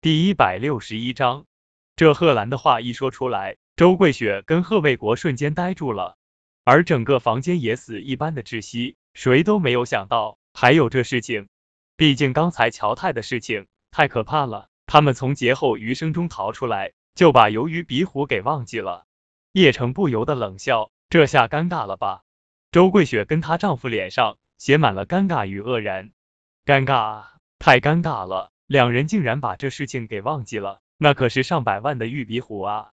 第一百六十一章，这贺兰的话一说出来，周桂雪跟贺卫国瞬间呆住了，而整个房间也死一般的窒息，谁都没有想到还有这事情。毕竟刚才乔太的事情太可怕了，他们从劫后余生中逃出来，就把鱿鱼鼻虎给忘记了。叶城不由得冷笑，这下尴尬了吧？周桂雪跟她丈夫脸上写满了尴尬与愕然，尴尬，太尴尬了。两人竟然把这事情给忘记了，那可是上百万的玉鼻虎啊！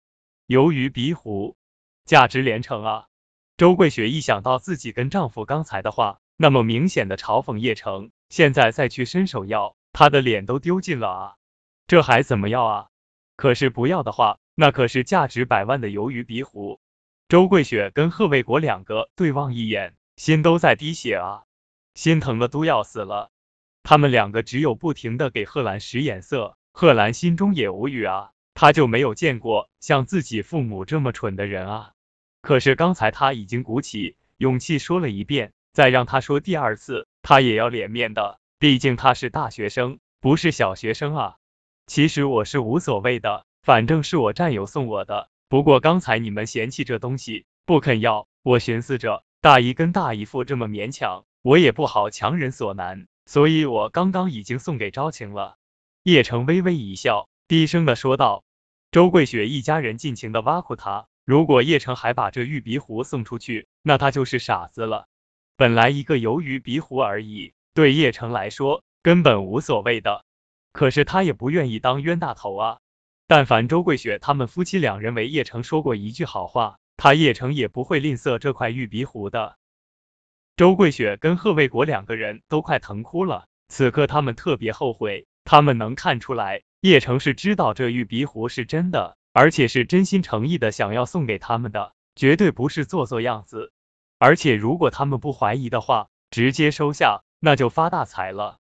鱿鱼鼻虎，价值连城啊！周桂雪一想到自己跟丈夫刚才的话，那么明显的嘲讽叶城，现在再去伸手要，她的脸都丢尽了啊！这还怎么要啊？可是不要的话，那可是价值百万的鱿鱼鼻虎。周桂雪跟贺卫国两个对望一眼，心都在滴血啊，心疼的都要死了。他们两个只有不停的给贺兰使眼色，贺兰心中也无语啊，他就没有见过像自己父母这么蠢的人啊。可是刚才他已经鼓起勇气说了一遍，再让他说第二次，他也要脸面的，毕竟他是大学生，不是小学生啊。其实我是无所谓的，反正是我战友送我的。不过刚才你们嫌弃这东西不肯要，我寻思着大姨跟大姨夫这么勉强，我也不好强人所难。所以我刚刚已经送给昭晴了。叶城微微一笑，低声的说道。周桂雪一家人尽情的挖苦他，如果叶城还把这玉鼻壶送出去，那他就是傻子了。本来一个鱿鱼鼻壶而已，对叶城来说根本无所谓的，可是他也不愿意当冤大头啊。但凡周桂雪他们夫妻两人为叶城说过一句好话，他叶城也不会吝啬这块玉鼻壶的。周桂雪跟贺卫国两个人都快疼哭了，此刻他们特别后悔，他们能看出来叶城是知道这玉鼻壶是真的，而且是真心诚意的想要送给他们的，绝对不是做做样子。而且如果他们不怀疑的话，直接收下，那就发大财了。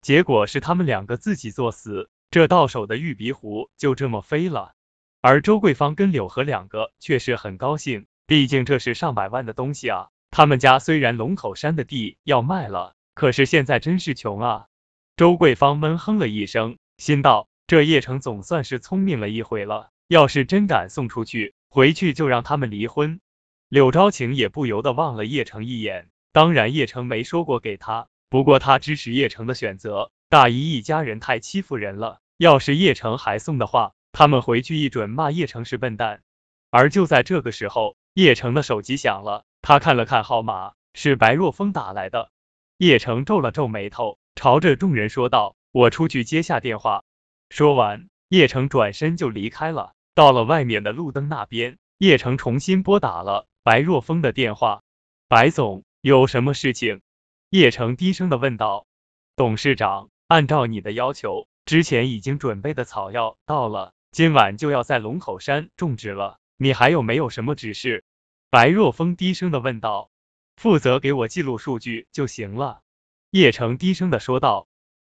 结果是他们两个自己作死，这到手的玉鼻壶就这么飞了。而周桂芳跟柳河两个却是很高兴，毕竟这是上百万的东西啊。他们家虽然龙口山的地要卖了，可是现在真是穷啊！周桂芳闷哼了一声，心道：这叶城总算是聪明了一回了。要是真敢送出去，回去就让他们离婚。柳昭晴也不由得望了叶城一眼，当然叶城没说过给他，不过他支持叶城的选择。大姨一家人太欺负人了，要是叶城还送的话，他们回去一准骂叶城是笨蛋。而就在这个时候，叶城的手机响了。他看了看号码，是白若风打来的。叶城皱了皱眉头，朝着众人说道：“我出去接下电话。”说完，叶城转身就离开了。到了外面的路灯那边，叶城重新拨打了白若风的电话。“白总，有什么事情？”叶城低声的问道。“董事长，按照你的要求，之前已经准备的草药到了，今晚就要在龙口山种植了。你还有没有什么指示？”白若风低声的问道：“负责给我记录数据就行了。”叶城低声的说道。